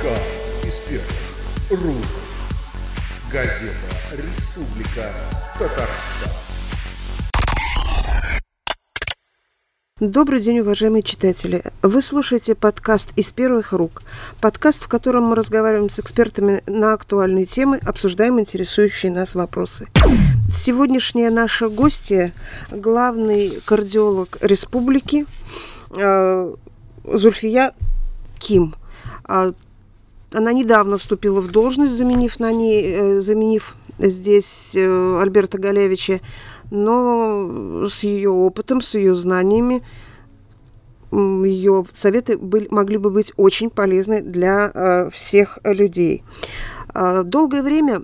Подкаст из первых. Газета «Республика Татарстан». Добрый день, уважаемые читатели. Вы слушаете подкаст «Из первых рук». Подкаст, в котором мы разговариваем с экспертами на актуальные темы, обсуждаем интересующие нас вопросы. Сегодняшняя наша гостья – главный кардиолог республики э, Зульфия Ким. А, она недавно вступила в должность, заменив, на ней, э, заменив здесь э, Альберта Галевича, но с ее опытом, с ее знаниями, ее советы были, могли бы быть очень полезны для э, всех людей. Э, долгое время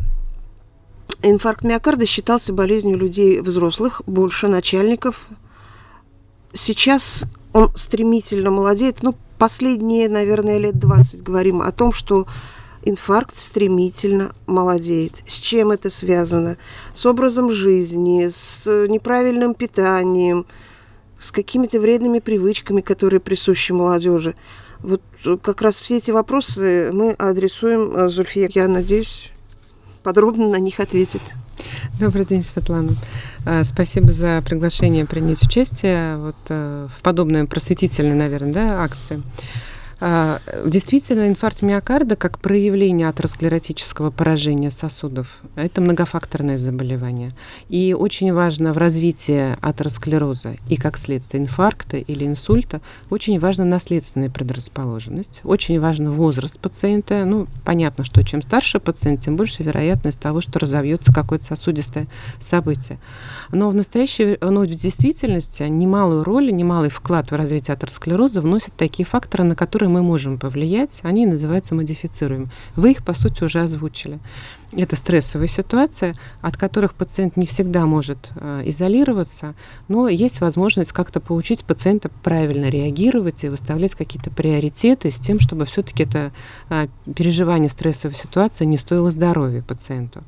инфаркт миокарда считался болезнью людей взрослых, больше начальников. Сейчас он стремительно молодеет. Ну, последние, наверное, лет 20 говорим о том, что инфаркт стремительно молодеет. С чем это связано? С образом жизни, с неправильным питанием, с какими-то вредными привычками, которые присущи молодежи. Вот как раз все эти вопросы мы адресуем э, Зульфия. Я надеюсь, подробно на них ответит. Добрый день, Светлана. А, спасибо за приглашение принять участие вот э, в подобной просветительной, наверное, да, акции. А, действительно, инфаркт миокарда как проявление атеросклеротического поражения сосудов – это многофакторное заболевание. И очень важно в развитии атеросклероза и как следствие инфаркта или инсульта, очень важна наследственная предрасположенность, очень важен возраст пациента. Ну, понятно, что чем старше пациент, тем больше вероятность того, что разовьется какое-то сосудистое событие. Но в настоящей, но в действительности немалую роль, немалый вклад в развитие атеросклероза вносят такие факторы, на которые которые мы можем повлиять, они называются модифицируемыми. Вы их, по сути, уже озвучили. Это стрессовая ситуация, от которых пациент не всегда может э, изолироваться, но есть возможность как-то поучить пациента правильно реагировать и выставлять какие-то приоритеты с тем, чтобы все-таки это э, переживание стрессовой ситуации не стоило здоровья пациенту.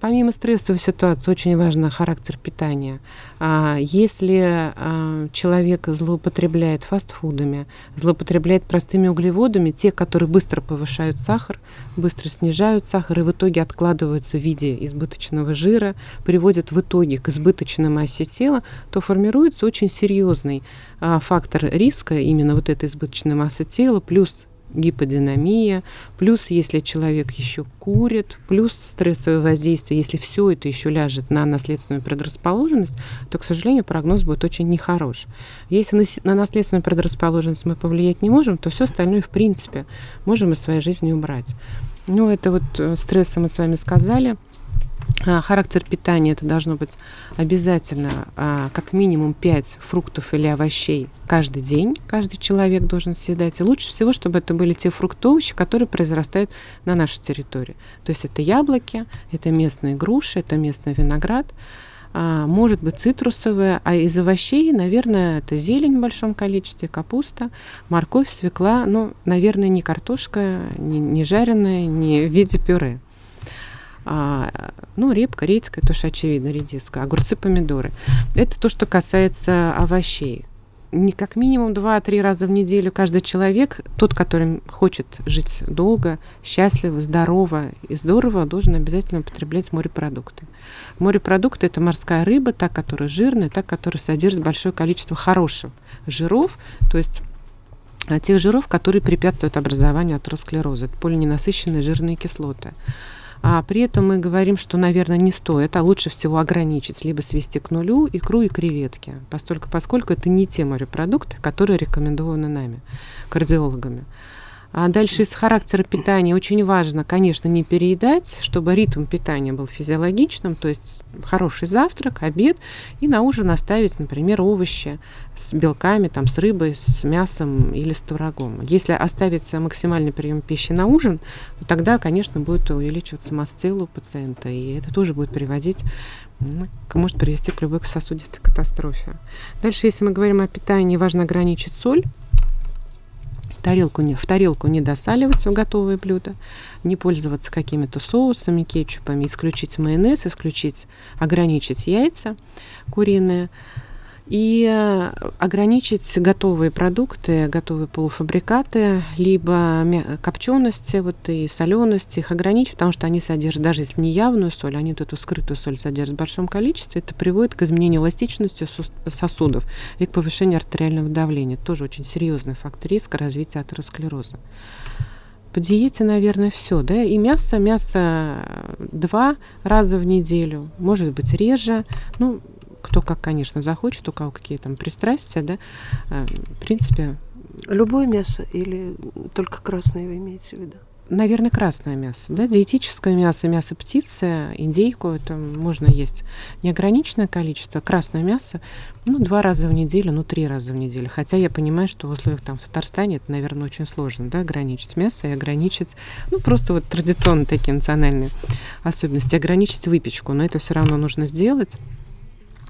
Помимо стрессовой ситуации очень важен характер питания. А, если а, человек злоупотребляет фастфудами, злоупотребляет простыми углеводами, те, которые быстро повышают сахар, быстро снижают сахар и в итоге откладываются в виде избыточного жира, приводят в итоге к избыточной массе тела, то формируется очень серьезный а, фактор риска именно вот этой избыточной массы тела, плюс гиподинамия, плюс если человек еще курит, плюс стрессовое воздействие, если все это еще ляжет на наследственную предрасположенность, то, к сожалению, прогноз будет очень нехорош. Если на, на наследственную предрасположенность мы повлиять не можем, то все остальное, в принципе, можем из своей жизни убрать. Ну, это вот э, стрессы мы с вами сказали – характер питания это должно быть обязательно а, как минимум 5 фруктов или овощей каждый день. Каждый человек должен съедать. И лучше всего, чтобы это были те фрукты, овощи, которые произрастают на нашей территории. То есть это яблоки, это местные груши, это местный виноград. А, может быть цитрусовые, а из овощей, наверное, это зелень в большом количестве, капуста, морковь, свекла, ну, наверное, не картошка, не, не жареная, не в виде пюре. А, ну, репка, редька, это уж очевидно, редиска, огурцы, помидоры. Это то, что касается овощей. Не как минимум 2-3 раза в неделю каждый человек, тот, который хочет жить долго, счастливо, здорово и здорово, должен обязательно употреблять морепродукты. Морепродукты – это морская рыба, та, которая жирная, та, которая содержит большое количество хороших жиров, то есть а, тех жиров, которые препятствуют образованию атеросклероза. Это полиненасыщенные жирные кислоты. А при этом мы говорим, что, наверное, не стоит, а лучше всего ограничить, либо свести к нулю икру и креветки, поскольку, поскольку это не те морепродукты, которые рекомендованы нами, кардиологами. А дальше из характера питания очень важно, конечно, не переедать, чтобы ритм питания был физиологичным, то есть хороший завтрак, обед, и на ужин оставить, например, овощи с белками, там, с рыбой, с мясом или с творогом. Если оставить максимальный прием пищи на ужин, то тогда, конечно, будет увеличиваться масса тела у пациента, и это тоже будет приводить ну, может привести к любой сосудистой катастрофе. Дальше, если мы говорим о питании, важно ограничить соль, тарелку не, в тарелку не досаливать в готовые блюда, не пользоваться какими-то соусами, кетчупами, исключить майонез, исключить, ограничить яйца куриные. И э, ограничить готовые продукты, готовые полуфабрикаты, либо копчености, вот и солености, их ограничить, потому что они содержат, даже если не явную соль, они вот эту скрытую соль содержат в большом количестве, это приводит к изменению эластичности сосудов и к повышению артериального давления. Тоже очень серьезный фактор риска развития атеросклероза. По диете, наверное, все, да, и мясо, мясо два раза в неделю, может быть, реже, ну, кто как, конечно, захочет, у кого какие там пристрастия, да, э, в принципе... Любое мясо или только красное вы имеете в виду? Наверное, красное мясо, да, диетическое мясо, мясо птицы, индейку, это можно есть неограниченное количество. Красное мясо, ну, два раза в неделю, ну, три раза в неделю. Хотя я понимаю, что в условиях там в Татарстане это, наверное, очень сложно, да, ограничить мясо и ограничить, ну, просто вот традиционные такие национальные особенности, ограничить выпечку, но это все равно нужно сделать.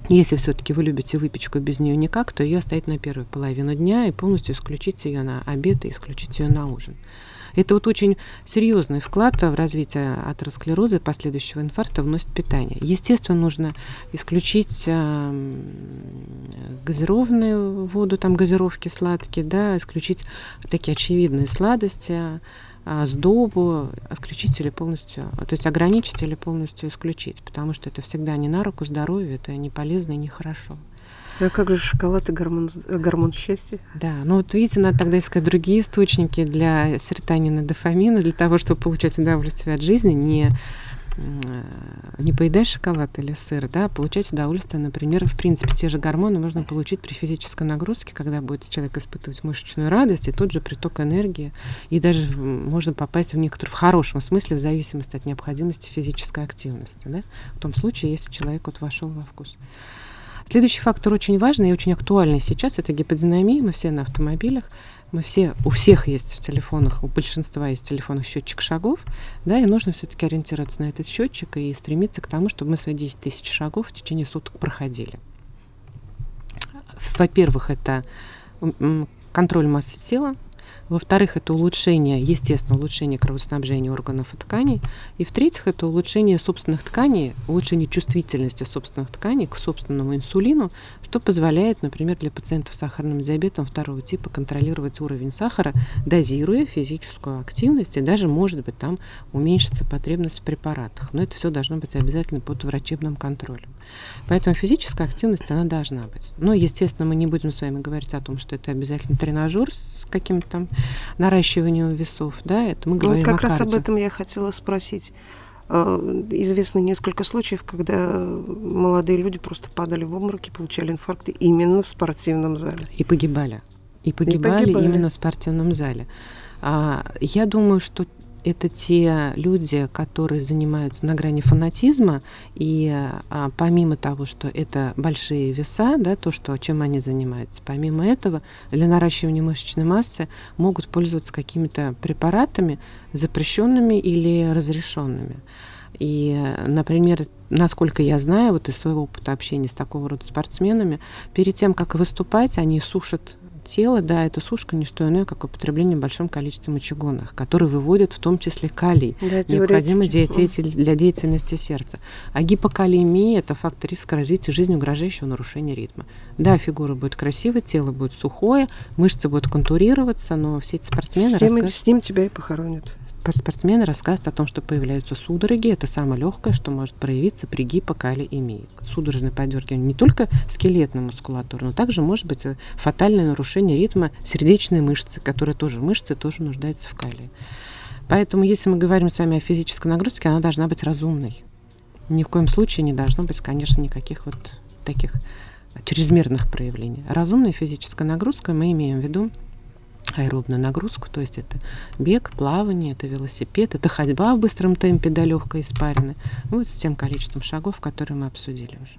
Если все-таки вы любите выпечку без нее никак, то ее оставить на первую половину дня и полностью исключить ее на обед и исключить ее на ужин. Это вот очень серьезный вклад в развитие атеросклероза и последующего инфаркта вносит питание. Естественно, нужно исключить э, газированную воду, там газировки сладкие, да, исключить такие очевидные сладости, а, сдобу исключить или полностью, то есть ограничить или полностью исключить, потому что это всегда не на руку здоровью, это не полезно и не хорошо. А как же шоколад и гормон, гормон счастья? Да, ну вот видите, надо тогда искать другие источники для серотонина, дофамина, для того, чтобы получать удовольствие от жизни, не Э, не поедать шоколад или сыр, да, а получать удовольствие, например, в принципе, те же гормоны можно получить при физической нагрузке, когда будет человек испытывать мышечную радость и тот же приток энергии, и даже можно попасть в некоторую, в хорошем смысле, в зависимости от необходимости физической активности, да, в том случае, если человек вот вошел во вкус. Следующий фактор очень важный и очень актуальный сейчас – это гиподинамия. Мы все на автомобилях. Мы все, у всех есть в телефонах, у большинства есть в телефонах счетчик шагов, да, и нужно все-таки ориентироваться на этот счетчик и стремиться к тому, чтобы мы свои 10 тысяч шагов в течение суток проходили. Во-первых, это контроль массы тела, во-вторых, это улучшение, естественно, улучшение кровоснабжения органов и тканей. И в-третьих, это улучшение собственных тканей, улучшение чувствительности собственных тканей к собственному инсулину, что позволяет, например, для пациентов с сахарным диабетом второго типа контролировать уровень сахара, дозируя физическую активность, и даже, может быть, там уменьшится потребность в препаратах. Но это все должно быть обязательно под врачебным контролем. Поэтому физическая активность, она должна быть. Но, естественно, мы не будем с вами говорить о том, что это обязательно тренажер с каким-то там наращиванием весов, да, это мы говорим вот как раз об этом я хотела спросить. А, известно несколько случаев, когда молодые люди просто падали в обмороки, получали инфаркты именно в спортивном зале. И погибали. И погибали, и погибали. именно в спортивном зале. А, я думаю, что это те люди, которые занимаются на грани фанатизма, и а, помимо того, что это большие веса, да, то, что, чем они занимаются, помимо этого, для наращивания мышечной массы могут пользоваться какими-то препаратами, запрещенными или разрешенными. И, например, насколько я знаю, вот из своего опыта общения с такого рода спортсменами, перед тем, как выступать, они сушат тело, да, это сушка не что иное, как употребление в большом количестве мочегонных, которые выводят в том числе калий, да, необходимый для, для деятельности сердца. А гипокалиемия – это фактор риска развития жизни, угрожающего нарушения ритма. Да, фигура будет красивой, тело будет сухое, мышцы будут контурироваться, но все эти спортсмены... С рассказ... с ним тебя и похоронят спортсмены рассказывают о том, что появляются судороги. Это самое легкое, что может проявиться при гипокалиемии. Судорожное подергивание не только скелетной мускулатуры, но также может быть фатальное нарушение ритма сердечной мышцы, которая тоже мышцы, тоже нуждается в калии. Поэтому, если мы говорим с вами о физической нагрузке, она должна быть разумной. Ни в коем случае не должно быть, конечно, никаких вот таких чрезмерных проявлений. Разумная физическая нагрузка мы имеем в виду аэробную нагрузку, то есть это бег, плавание, это велосипед, это ходьба в быстром темпе до легкой испарины, вот с тем количеством шагов, которые мы обсудили уже.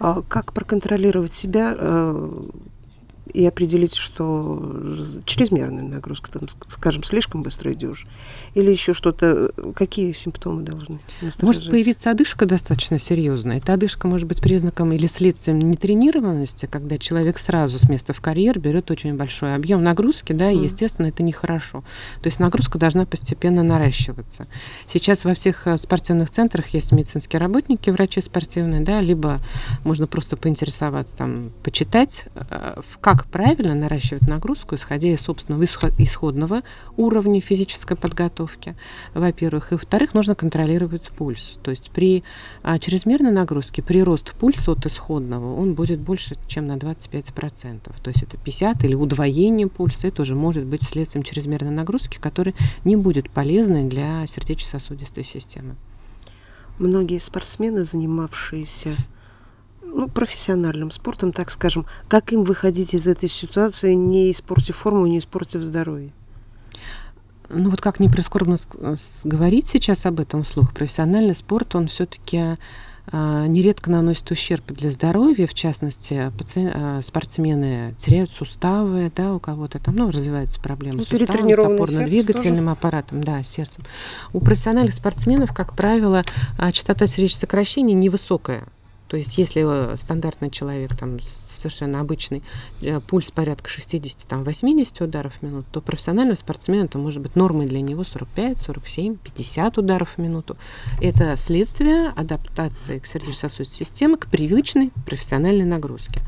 А как проконтролировать себя, э, и определить, что чрезмерная нагрузка, там, скажем, слишком быстро идешь, или еще что-то, какие симптомы должны Может появиться одышка достаточно серьезная. Эта одышка может быть признаком или следствием нетренированности, когда человек сразу с места в карьер берет очень большой объем нагрузки, да, и, естественно, это нехорошо. То есть нагрузка должна постепенно наращиваться. Сейчас во всех э, спортивных центрах есть медицинские работники, врачи спортивные, да, либо можно просто поинтересоваться, там, почитать, э, как правильно наращивать нагрузку, исходя из собственного исходного уровня физической подготовки, во-первых. И, во-вторых, нужно контролировать пульс. То есть при а, чрезмерной нагрузке прирост пульса от исходного, он будет больше, чем на 25%. То есть это 50 или удвоение пульса, это уже может быть следствием чрезмерной нагрузки, которая не будет полезной для сердечно-сосудистой системы. Многие спортсмены, занимавшиеся ну, профессиональным спортом, так скажем, как им выходить из этой ситуации, не испортив форму, не испортив здоровье? Ну вот как не прискорбно говорить сейчас об этом вслух, профессиональный спорт, он все-таки а, нередко наносит ущерб для здоровья, в частности, паци... А, спортсмены теряют суставы, да, у кого-то там, ну, развиваются проблемы ну, с суставом, с опорно-двигательным аппаратом, да, сердцем. У профессиональных спортсменов, как правило, а, частота сердечных сокращений невысокая. То есть если э, стандартный человек, там, совершенно обычный, э, пульс порядка 60-80 ударов в минуту, то профессиональный спортсмен это может быть нормой для него 45, 47, 50 ударов в минуту. Это следствие адаптации к сердечно-сосудистой системе, к привычной профессиональной нагрузке.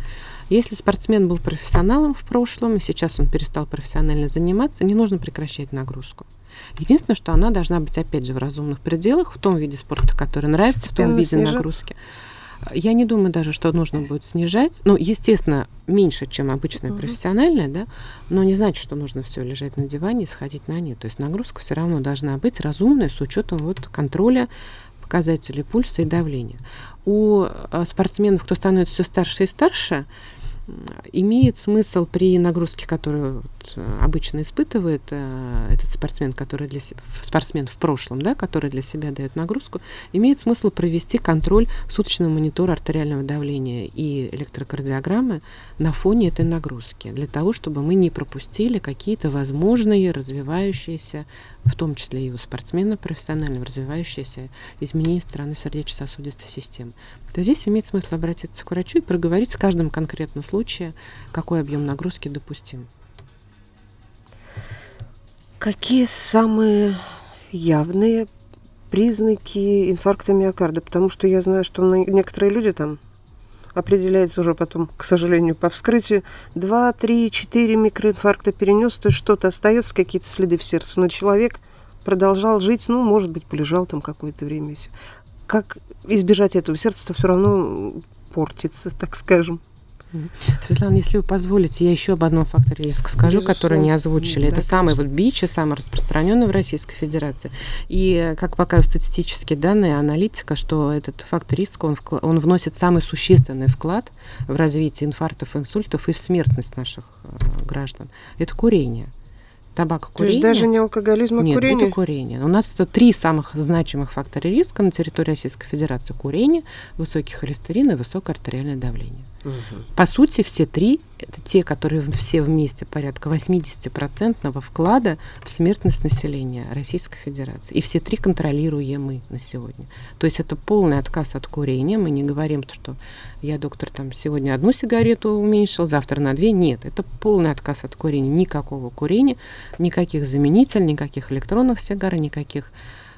Если спортсмен был профессионалом в прошлом, и сейчас он перестал профессионально заниматься, не нужно прекращать нагрузку. Единственное, что она должна быть, опять же, в разумных пределах, в том виде спорта, который нравится, в том виде снижаться. нагрузки. Я не думаю даже, что нужно будет снижать. Ну, естественно, меньше, чем обычная uh-huh. профессиональная, да, но не значит, что нужно все лежать на диване и сходить на нет. То есть нагрузка все равно должна быть разумной с учетом вот контроля показателей пульса и давления. У э, спортсменов, кто становится все старше и старше, имеет смысл при нагрузке, которую обычно испытывает э, этот спортсмен, который для себя, спортсмен в прошлом, да, который для себя дает нагрузку, имеет смысл провести контроль суточного монитора артериального давления и электрокардиограммы на фоне этой нагрузки, для того, чтобы мы не пропустили какие-то возможные развивающиеся в том числе и у спортсмена профессионально развивающиеся изменения стороны сердечно-сосудистой системы, то здесь имеет смысл обратиться к врачу и проговорить с каждым конкретно случае, какой объем нагрузки допустим. Какие самые явные признаки инфаркта миокарда? Потому что я знаю, что некоторые люди там определяется уже потом, к сожалению, по вскрытию, 2, 3, 4 микроинфаркта перенес, то есть что-то остается, какие-то следы в сердце, но человек продолжал жить, ну, может быть, полежал там какое-то время. Как избежать этого? Сердце-то все равно портится, так скажем. Светлана, если вы позволите, я еще об одном факторе риска скажу, Безусловно. который не озвучили. Это самый вот БИЧ, самый распространенный в Российской Федерации. И, как показывают статистические данные, аналитика, что этот фактор риска, он, он вносит самый существенный вклад в развитие инфарктов, инсультов и в смертность наших э, граждан. Это курение табако, курение. То есть даже не алкоголизм, а Нет, курение? это курение. У нас это три самых значимых фактора риска на территории Российской Федерации. Курение, высокий холестерин и высокое артериальное давление. Угу. По сути, все три – это те, которые все вместе порядка 80% вклада в смертность населения Российской Федерации. И все три контролируемы на сегодня. То есть это полный отказ от курения. Мы не говорим, что я, доктор, там сегодня одну сигарету уменьшил, завтра на две. Нет, это полный отказ от курения. Никакого курения, никаких заменителей, никаких электронных сигар, никаких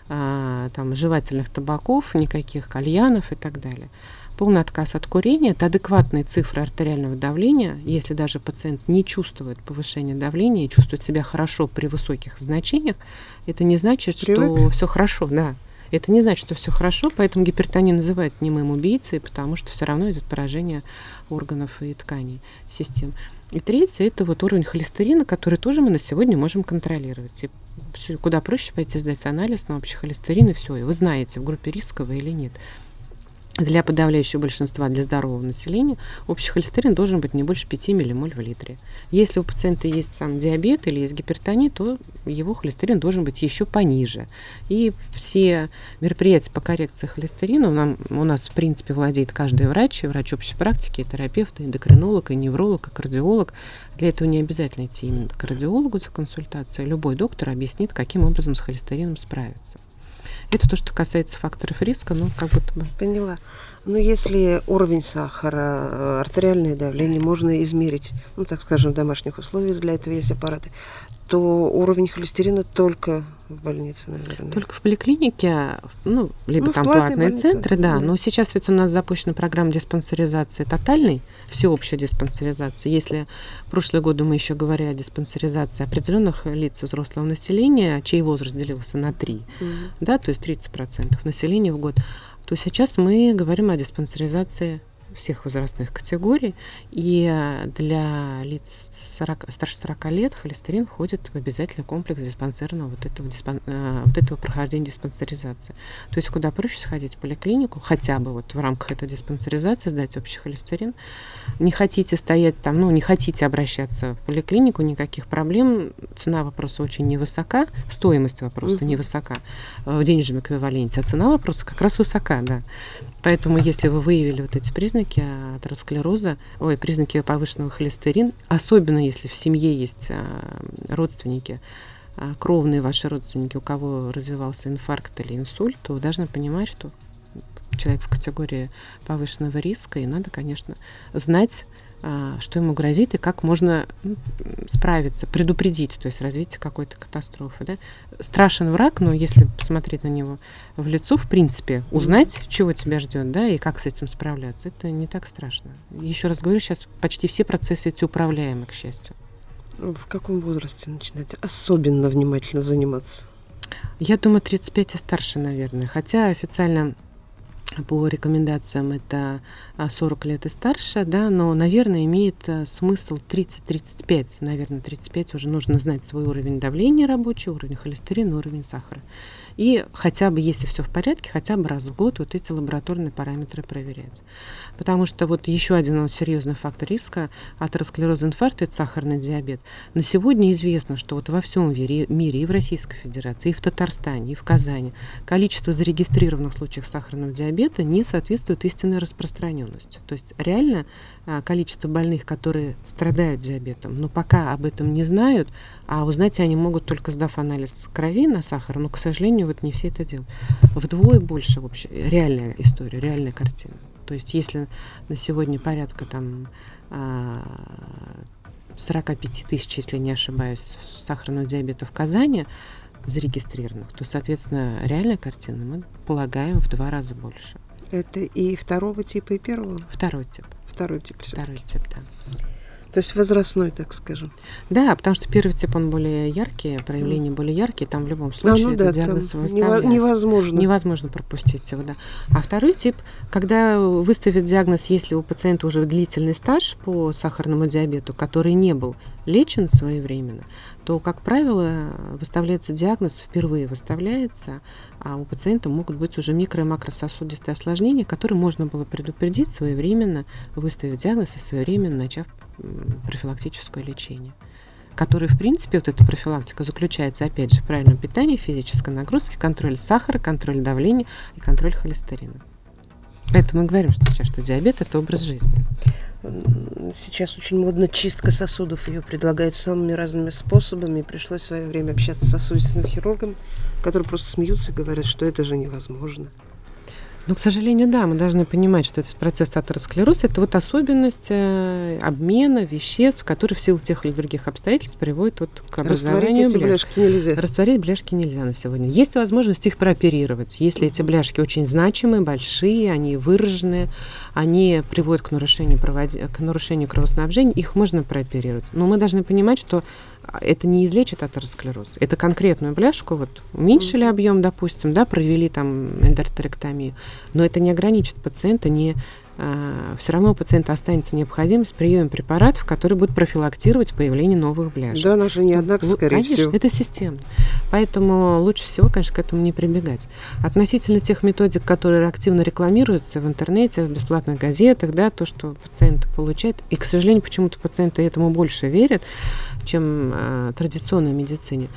а, там, жевательных табаков, никаких кальянов и так далее полный отказ от курения, это адекватные цифры артериального давления. Если даже пациент не чувствует повышения давления и чувствует себя хорошо при высоких значениях, это не значит, Привык. что все хорошо, да. Это не значит, что все хорошо, поэтому гипертонию называют немым убийцей, потому что все равно идет поражение органов и тканей систем. И третье – это вот уровень холестерина, который тоже мы на сегодня можем контролировать. И куда проще пойти сдать анализ на общий холестерин, и все. И вы знаете, в группе риска вы или нет. Для подавляющего большинства, для здорового населения, общий холестерин должен быть не больше 5 миллимоль в литре. Если у пациента есть сам диабет или есть гипертония, то его холестерин должен быть еще пониже. И все мероприятия по коррекции холестерина нам, у нас, в принципе, владеет каждый врач, и врач общей практики, и терапевт, и эндокринолог, и невролог, и кардиолог. Для этого не обязательно идти именно к кардиологу за консультацией. Любой доктор объяснит, каким образом с холестерином справиться. Это то, что касается факторов риска, ну, как будто бы. Поняла. Ну, если уровень сахара, э, артериальное давление можно измерить, ну, так скажем, в домашних условиях, для этого есть аппараты, то уровень холестерина только в больнице, наверное. Только в поликлинике, ну, либо ну, там платные больнице, центры, да, да. Но сейчас ведь у нас запущена программа диспансеризации тотальной, всеобщей диспансеризации. Если в прошлые годы мы еще говорили о диспансеризации определенных лиц взрослого населения, чей возраст делился на 3, mm да, то есть 30% населения в год, то сейчас мы говорим о диспансеризации всех возрастных категорий. И для лиц 40, старше 40 лет холестерин входит в обязательный комплекс диспансерного вот этого, диспан, э, вот этого прохождения диспансеризации. То есть куда проще сходить в поликлинику, хотя бы вот в рамках этой диспансеризации сдать общий холестерин. Не хотите стоять там, ну, не хотите обращаться в поликлинику, никаких проблем. Цена вопроса очень невысока, стоимость вопроса mm-hmm. невысока в денежном эквиваленте, а цена вопроса как раз высока, да. Поэтому, если вы выявили вот эти признаки атеросклероза, ой, признаки повышенного холестерина, особенно если в семье есть а, родственники, а, кровные ваши родственники, у кого развивался инфаркт или инсульт, то должны понимать, что человек в категории повышенного риска, и надо, конечно, знать, что ему грозит и как можно ну, справиться, предупредить, то есть развитие какой-то катастрофы. Да? Страшен враг, но если посмотреть на него в лицо, в принципе, узнать, чего тебя ждет, да, и как с этим справляться, это не так страшно. Еще раз говорю, сейчас почти все процессы эти управляемы, к счастью. В каком возрасте начинать особенно внимательно заниматься? Я думаю, 35 и старше, наверное. Хотя официально по рекомендациям это 40 а, лет и старше, да, но, наверное, имеет э, смысл 30-35, наверное, 35 уже нужно знать свой уровень давления рабочий, уровень холестерина, уровень сахара. И хотя бы, если все в порядке, хотя бы раз в год вот эти лабораторные параметры проверять. Потому что вот еще один вот серьезный фактор риска атеросклероза инфаркта – это сахарный диабет. На сегодня известно, что вот во всем мире, и в Российской Федерации, и в Татарстане, и в Казани количество зарегистрированных случаев сахарного диабета не соответствует истинной распространенности. То есть реально а, количество больных, которые страдают диабетом, но пока об этом не знают, а узнать они могут только сдав анализ крови на сахар, но, к сожалению, вот не все это делают. Вдвое больше вообще реальная история, реальная картина. То есть если на сегодня порядка там 45 а, тысяч, если не ошибаюсь, сахарного диабета в Казани зарегистрированных, то, соответственно, реальная картина мы полагаем в два раза больше. Это и второго типа, и первого? Второй тип. Второй тип. Второй тип, да. То есть возрастной, так скажем. Да, потому что первый тип, он более яркий, проявления mm. более яркие, там в любом случае а, ну, да, диагноз невозможно. Невозможно пропустить его, да. А второй тип, когда выставят диагноз, если у пациента уже длительный стаж по сахарному диабету, который не был лечен своевременно, то, как правило, выставляется диагноз, впервые выставляется, а у пациента могут быть уже микро- и макрососудистые осложнения, которые можно было предупредить своевременно, выставив диагноз и своевременно начав профилактическое лечение который, в принципе, вот эта профилактика заключается, опять же, в правильном питании, физической нагрузке, контроль сахара, контроль давления и контроль холестерина. Поэтому мы говорим, что сейчас, что диабет – это образ жизни. Сейчас очень модно чистка сосудов. Ее предлагают самыми разными способами. пришлось в свое время общаться с сосудистым хирургом, которые просто смеются и говорят, что это же невозможно. Ну, к сожалению, да, мы должны понимать, что этот процесс атеросклероза – это вот особенность э, обмена веществ, которые в силу тех или других обстоятельств приводят вот к образованию Растворить эти бляшки нельзя. Растворить бляшки нельзя на сегодня. Есть возможность их прооперировать. Если эти бляшки очень значимые, большие, они выраженные, они приводят к нарушению, проводи... к нарушению кровоснабжения, их можно прооперировать. Но мы должны понимать, что это не излечит атеросклероз. Это конкретную бляшку, вот уменьшили объем, допустим, да, провели там эндортерэктомию, но это не ограничит пациента, не все равно у пациента останется необходимость приема препаратов, которые будут профилактировать появление новых бляшек. Да, она же не одна, скорее Конечно, всего. это системно. Поэтому лучше всего, конечно, к этому не прибегать. Относительно тех методик, которые активно рекламируются в интернете, в бесплатных газетах, да, то, что пациенты получают, и, к сожалению, почему-то пациенты этому больше верят, чем э, традиционной медицине.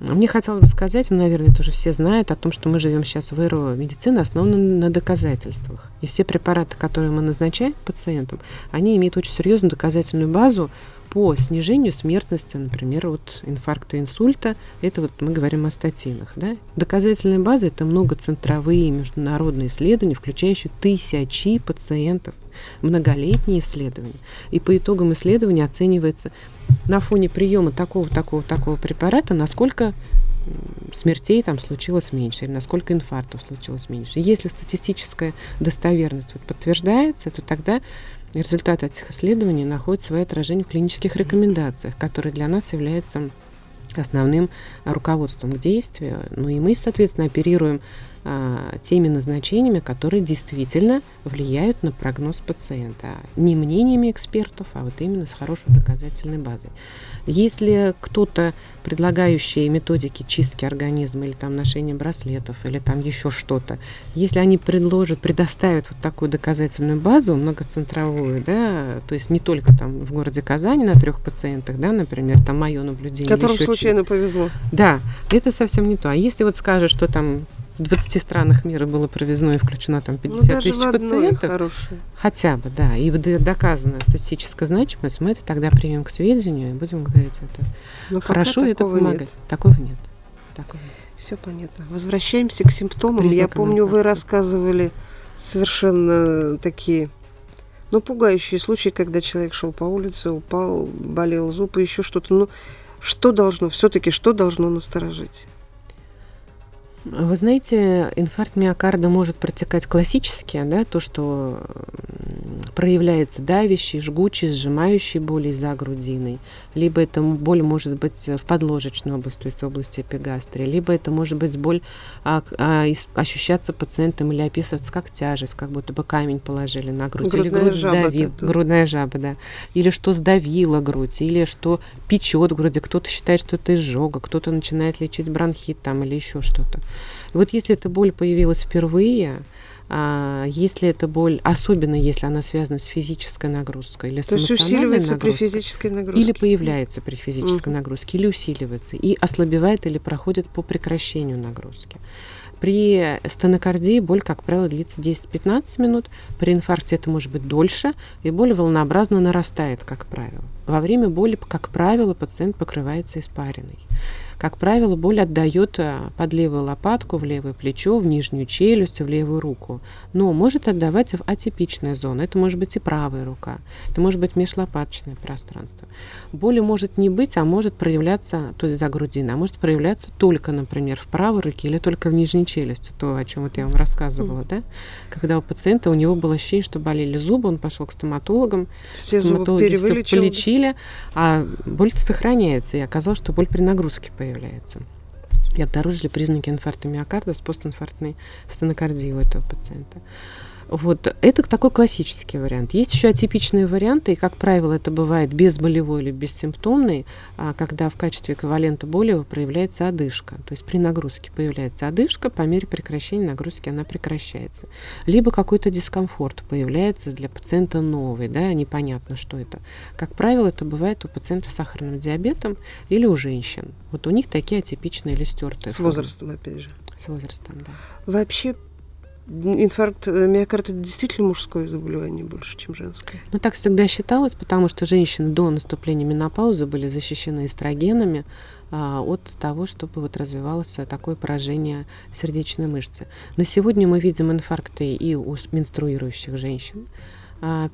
Мне хотелось бы сказать, ну, наверное, это уже все знают, о том, что мы живем сейчас в эру медицины, основанной на доказательствах. И все препараты, которые мы назначаем пациентам, они имеют очень серьезную доказательную базу по снижению смертности, например, от инфаркта инсульта. Это вот мы говорим о статинах. Да? Доказательная база – это многоцентровые международные исследования, включающие тысячи пациентов, многолетние исследования. И по итогам исследования оценивается на фоне приема такого, такого, такого препарата, насколько смертей там случилось меньше, или насколько инфарктов случилось меньше. Если статистическая достоверность вот подтверждается, то тогда результаты этих исследований находят свое отражение в клинических рекомендациях, которые для нас являются основным руководством к действию. Ну и мы, соответственно, оперируем теми назначениями, которые действительно влияют на прогноз пациента. Не мнениями экспертов, а вот именно с хорошей доказательной базой. Если кто-то, предлагающий методики чистки организма или там ношения браслетов или там еще что-то, если они предложат, предоставят вот такую доказательную базу многоцентровую, да, то есть не только там в городе Казани на трех пациентах, да, например, там мое наблюдение. Которым случайно повезло. Да, это совсем не то. А если вот скажет, что там в 20 странах мира было провезено и включено там 50 ну, тысяч пациентов. Хорошее. Хотя бы, да. И доказанная статистическая значимость, мы это тогда примем к сведению и будем говорить это. Но Хорошо, это помогает. Нет. Такого нет. Такого нет. Все понятно. Возвращаемся к симптомам. Признакам Я помню, вы рассказывали совершенно такие ну, пугающие случаи, когда человек шел по улице, упал, болел зуб и еще что-то. Ну, что должно, все-таки что должно насторожить? Вы знаете, инфаркт миокарда может протекать классически, да, то, что проявляется давящей, жгучей, сжимающей боли за грудиной, либо это боль может быть в подложечной области, то есть в области эпигастрии, либо это может быть боль а, а, ощущаться пациентом или описываться как тяжесть, как будто бы камень положили на грудь, грудная или грудь сдавила, грудная жаба, да, или что сдавила грудь, или что печет груди, кто-то считает, что это изжога, кто-то начинает лечить бронхит там или еще что-то. Вот если эта боль появилась впервые, а, если эта боль, особенно если она связана с физической нагрузкой или с То есть усиливается при физической нагрузке? Или появляется при физической угу. нагрузке, или усиливается, и ослабевает или проходит по прекращению нагрузки. При стенокардии боль, как правило, длится 10-15 минут. При инфаркте это может быть дольше, и боль волнообразно нарастает, как правило. Во время боли, как правило, пациент покрывается испариной. Как правило, боль отдает э, под левую лопатку, в левое плечо, в нижнюю челюсть, в левую руку. Но может отдавать в атипичные зоны. Это может быть и правая рука. Это может быть межлопаточное пространство. Боли может не быть, а может проявляться, то есть за грудиной, а может проявляться только, например, в правой руке или только в нижней челюсти. То, о чем вот я вам рассказывала, да? Когда у пациента у него было ощущение, что болели зубы, он пошел к стоматологам. Все стоматологи зубы все полечили, а боль сохраняется. И оказалось, что боль при нагрузке появляется. И обнаружили признаки инфаркта миокарда с постинфарктной стенокардией у этого пациента. Вот это такой классический вариант. Есть еще атипичные варианты, и, как правило, это бывает безболевой или бессимптомный, а когда в качестве эквивалента боли проявляется одышка. То есть при нагрузке появляется одышка, по мере прекращения нагрузки она прекращается. Либо какой-то дискомфорт появляется для пациента новый, да, непонятно, что это. Как правило, это бывает у пациентов с сахарным диабетом или у женщин. Вот у них такие атипичные или стертые. С формы. возрастом, опять же. С возрастом, да. Вообще инфаркт э, миокарда это действительно мужское заболевание больше, чем женское? Ну, так всегда считалось, потому что женщины до наступления менопаузы были защищены эстрогенами а, от того, чтобы вот развивалось такое поражение сердечной мышцы. На сегодня мы видим инфаркты и у менструирующих женщин,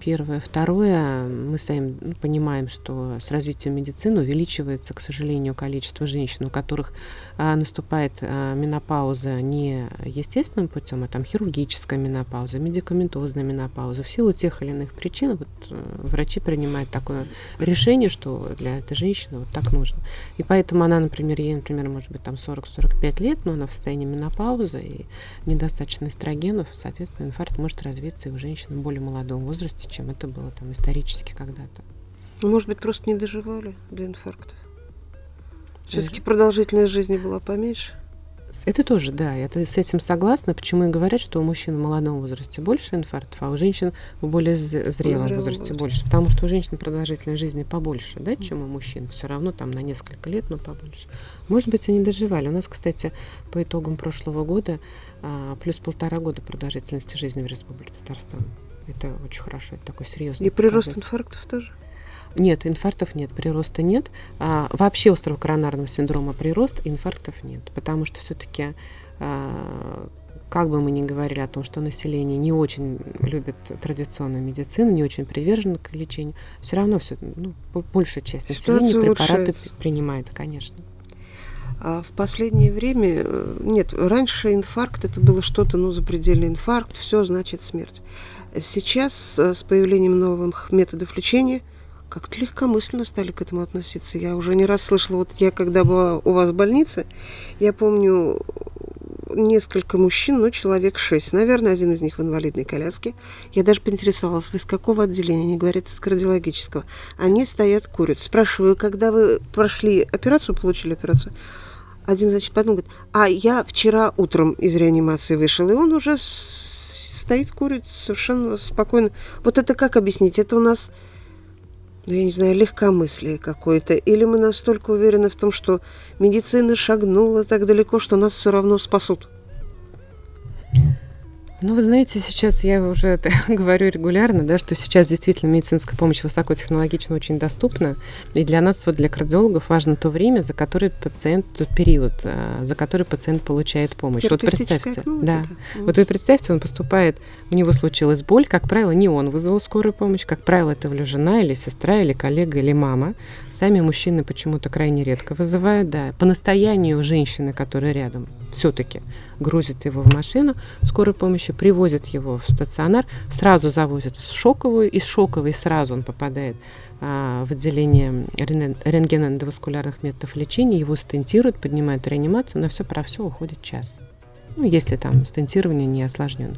первое. Второе, мы сами понимаем, что с развитием медицины увеличивается, к сожалению, количество женщин, у которых а, наступает а, менопауза не естественным путем, а там хирургическая менопауза, медикаментозная менопауза. В силу тех или иных причин вот, э, врачи принимают такое решение, что для этой женщины вот так нужно. И поэтому она, например, ей, например, может быть там 40-45 лет, но она в состоянии менопаузы и недостаточно эстрогенов, соответственно, инфаркт может развиться и у женщины более молодого возрасте, чем это было там исторически когда-то. Ну, может быть, просто не доживали до инфаркта. Все-таки продолжительность жизни была поменьше? Это тоже, да, я с этим согласна. Почему и говорят, что у мужчин в молодом возрасте больше инфарктов, а у женщин в более зрелом, зрелом возрасте возрасте больше. Потому что у женщин продолжительность жизни побольше, да, чем у мужчин. Все равно там на несколько лет, но побольше. Может быть, они доживали. У нас, кстати, по итогам прошлого года а, плюс полтора года продолжительности жизни в Республике Татарстан. Это очень хорошо, это такой серьезный. И прирост инфарктов тоже? Нет, инфарктов нет, прироста нет. А, вообще острого коронарного синдрома прирост, инфарктов нет. Потому что все-таки, а, как бы мы ни говорили о том, что население не очень любит традиционную медицину, не очень привержено к лечению, все равно все, ну, большая часть населения Ситуация препараты улучшается. принимает, конечно. А в последнее время, э, нет, раньше инфаркт это было что-то, ну, запредельный инфаркт, все значит смерть. Сейчас э, с появлением новых методов лечения – как-то легкомысленно стали к этому относиться. Я уже не раз слышала, вот я когда была у вас в больнице, я помню несколько мужчин, ну, человек шесть. Наверное, один из них в инвалидной коляске. Я даже поинтересовалась, вы из какого отделения? Они говорят, из кардиологического. Они стоят, курят. Спрашиваю, когда вы прошли операцию, получили операцию? Один, значит, потом говорит, а я вчера утром из реанимации вышел, и он уже стоит, курит совершенно спокойно. Вот это как объяснить? Это у нас ну, я не знаю, легкомыслие какое-то, или мы настолько уверены в том, что медицина шагнула так далеко, что нас все равно спасут. Ну, вы знаете, сейчас я уже это говорю регулярно, да, что сейчас действительно медицинская помощь высокотехнологично очень доступна. И для нас, вот для кардиологов, важно то время, за которое пациент, тот период, а, за который пациент получает помощь. Вот представьте, окно, да. Это. Вот вы представьте, он поступает, у него случилась боль, как правило, не он вызвал скорую помощь, как правило, это или жена, или сестра, или коллега, или мама. Сами мужчины почему-то крайне редко вызывают, да. По настоянию женщины, которая рядом, все-таки грузит его в машину скорой помощи, привозят его в стационар, сразу завозят в шоковую, из шоковой сразу он попадает а, в отделение рентгеноэндоваскулярных методов лечения, его стентируют, поднимают реанимацию, на все про все уходит час. Ну, если там стентирование не осложнено.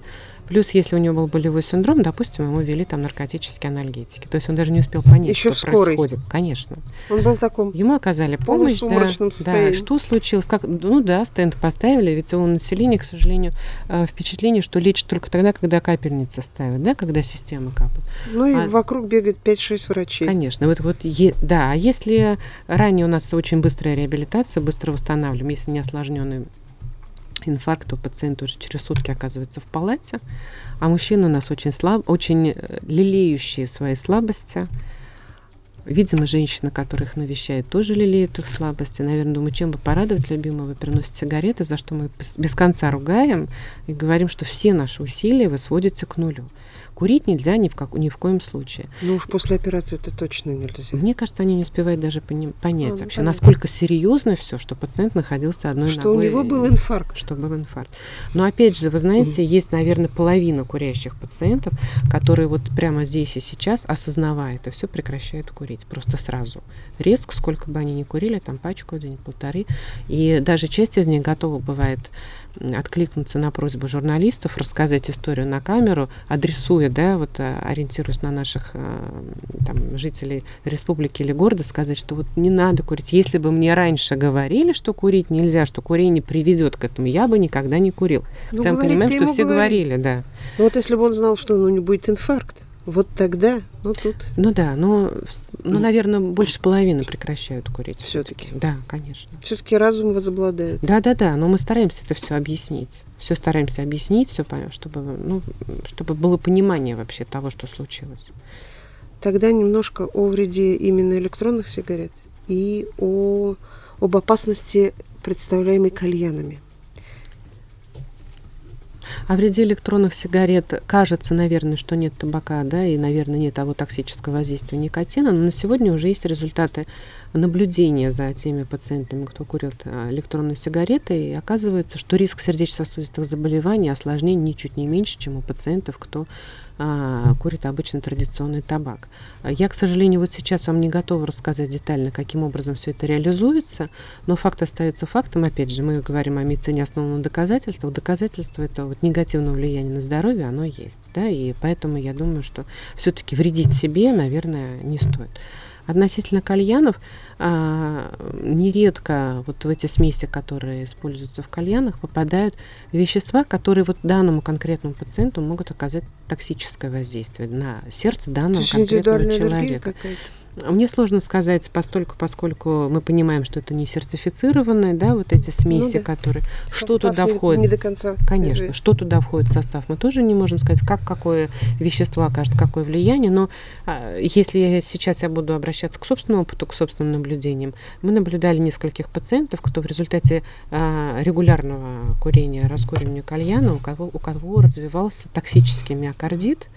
Плюс, если у него был болевой синдром, допустим, ему ввели там наркотические анальгетики. То есть он даже не успел понять, Еще что скорой. происходит. Конечно. Он был таком. Ему оказали помощь. Да, да, что случилось? Как, ну да, стенд поставили, ведь у населения, к сожалению, э, впечатление, что лечат только тогда, когда капельница ставят, да, когда система капает. Ну и а, вокруг бегает 5-6 врачей. Конечно. Вот, вот, е, да, а если ранее у нас очень быстрая реабилитация, быстро восстанавливаем, если не осложненный инфаркт, то пациент уже через сутки оказывается в палате. А мужчины у нас очень слаб, очень э, лелеющие свои слабости. Видимо, женщина, которых навещает, тоже лелеют их слабости. Наверное, думаю, чем бы порадовать любимого, приносит сигареты, за что мы без конца ругаем и говорим, что все наши усилия сводятся к нулю. Курить нельзя ни в, как, ни в коем случае. Ну уж после операции это точно нельзя. Мне кажется, они не успевают даже пони- понять ну, вообще, понятно. насколько серьезно все, что пациент находился одной что ногой. Что у него был инфаркт. Что был инфаркт. Но опять же, вы знаете, mm есть, наверное, половина курящих пациентов, которые вот прямо здесь и сейчас, осознавая это все, прекращают курить просто сразу. Резко, сколько бы они ни курили, там пачку в день, полторы. И даже часть из них готова бывает откликнуться на просьбу журналистов, рассказать историю на камеру, адресуя, да, вот э, ориентируясь на наших э, там, жителей республики или города, сказать, что вот не надо курить. Если бы мне раньше говорили, что курить нельзя, что курение приведет к этому, я бы никогда не курил. Ну, Хотя мы понимаем, что все говори. говорили, да. Ну вот если бы он знал, что ну, не будет инфаркт, вот тогда, ну тут. Ну да, но, ну, наверное, больше половины прекращают курить. Все-таки. Да, конечно. Все-таки разум возобладает. Да, да, да. Но мы стараемся это все объяснить. Все стараемся объяснить, все, чтобы, ну, чтобы было понимание вообще того, что случилось. Тогда немножко о вреде именно электронных сигарет и о, об опасности, представляемой кальянами. О вреде электронных сигарет кажется, наверное, что нет табака, да, и, наверное, нет того токсического воздействия никотина, но на сегодня уже есть результаты наблюдения за теми пациентами, кто курил э, электронные сигареты, и оказывается, что риск сердечно-сосудистых заболеваний, осложнений ничуть не меньше, чем у пациентов, кто а, курит обычно традиционный табак. Я, к сожалению, вот сейчас вам не готова рассказать детально, каким образом все это реализуется, но факт остается фактом. Опять же, мы говорим о медицине основанном доказательствах. Доказательство это вот негативного влияния на здоровье, оно есть. Да? И поэтому я думаю, что все-таки вредить себе, наверное, не стоит. Относительно кальянов, а, нередко вот в эти смеси, которые используются в кальянах, попадают вещества, которые вот данному конкретному пациенту могут оказать токсическое воздействие на сердце данного конкретного человека. Мне сложно сказать, постольку, поскольку мы понимаем, что это не сертифицированные, да, вот эти смеси, ну, да. которые... Состав что туда не, входит? Не до конца. Конечно, известно. что туда входит в состав, мы тоже не можем сказать, как какое вещество окажет какое влияние, но а, если я, сейчас я буду обращаться к собственному опыту, к собственным наблюдениям, мы наблюдали нескольких пациентов, кто в результате а, регулярного курения, раскуривания кальяна, у кого, у кого развивался токсический миокардит,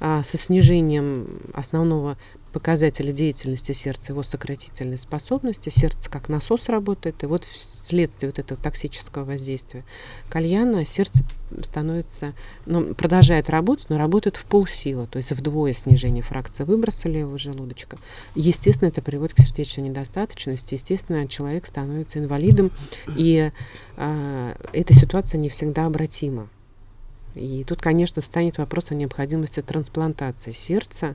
а, со снижением основного показателя деятельности сердца, его сократительной способности. Сердце как насос работает, и вот вследствие вот этого токсического воздействия кальяна сердце становится, ну, продолжает работать, но работает в полсилы, то есть вдвое снижение фракции выброса левого желудочка. Естественно, это приводит к сердечной недостаточности, естественно, человек становится инвалидом, и э, эта ситуация не всегда обратима. И тут, конечно, встанет вопрос о необходимости трансплантации сердца.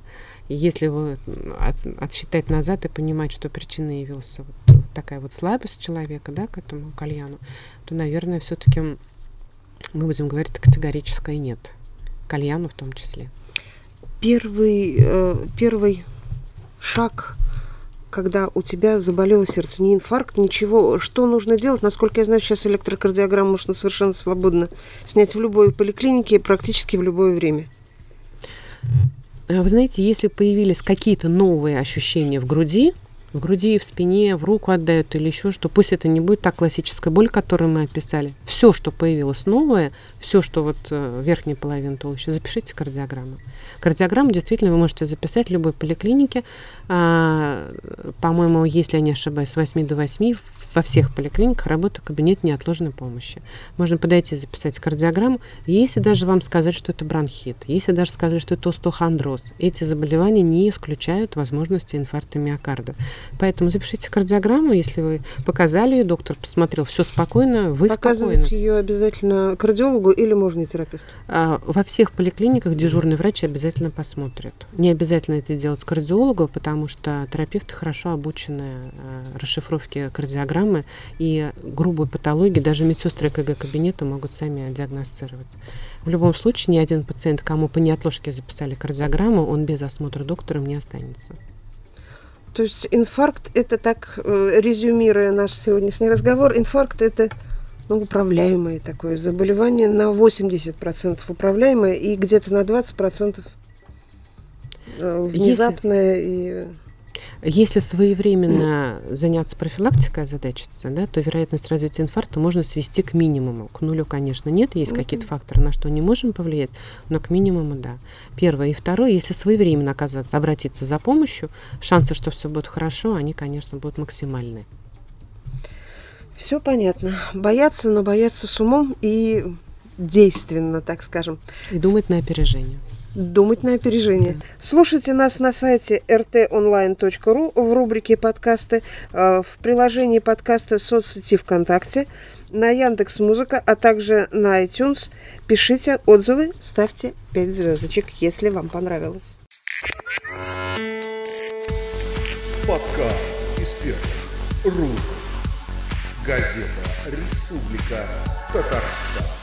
И если вы от, отсчитать назад и понимать, что причиной вот, вот такая вот слабость человека да, к этому кальяну, то, наверное, все-таки мы будем говорить категорическое нет. Кальяну в том числе. Первый, э, первый шаг когда у тебя заболело сердце, не инфаркт, ничего. Что нужно делать? Насколько я знаю, сейчас электрокардиограмму можно совершенно свободно снять в любой поликлинике практически в любое время. Вы знаете, если появились какие-то новые ощущения в груди, в груди, в спине, в руку отдают или еще что, пусть это не будет та классическая боль, которую мы описали. Все, что появилось новое, все, что вот э, верхняя половина туловища, запишите кардиограмму. Кардиограмму действительно вы можете записать в любой поликлинике. А, по-моему, если я не ошибаюсь, с 8 до 8 во всех поликлиниках работает кабинет неотложной помощи. Можно подойти записать кардиограмму. Если даже вам сказать, что это бронхит, если даже сказать, что это остеохондроз, эти заболевания не исключают возможности инфаркта миокарда. Поэтому запишите кардиограмму, если вы показали ее, доктор посмотрел, все спокойно, вы Показывать спокойно. ее обязательно кардиологу или можно терапевту? А, во всех поликлиниках дежурный врач обязательно посмотрит. Не обязательно это делать кардиологу, потому что терапевты хорошо обучены а, расшифровке кардиограммы и грубую патологию даже медсестры КГ-кабинета могут сами диагностировать. В любом случае, ни один пациент, кому по неотложке записали кардиограмму, он без осмотра доктором не останется. То есть инфаркт это так, э, резюмируя наш сегодняшний разговор, инфаркт это ну, управляемое такое заболевание, на 80% управляемое и где-то на 20% э, внезапное Если... и если своевременно заняться профилактикой, озадачиться, да, то вероятность развития инфаркта можно свести к минимуму. К нулю, конечно, нет, есть какие-то факторы, на что не можем повлиять, но к минимуму, да. Первое. И второе, если своевременно оказаться, обратиться за помощью, шансы, что все будет хорошо, они, конечно, будут максимальны. Все понятно. Бояться, но бояться с умом и действенно, так скажем. И думать на опережение. Думать на опережение. Слушайте нас на сайте rtonline.ru в рубрике подкасты, э, в приложении подкаста соцсети ВКонтакте, на Яндекс Музыка, а также на iTunes. Пишите отзывы, ставьте 5 звездочек, если вам понравилось. Подкаст рук. Газета «Республика Татарстан».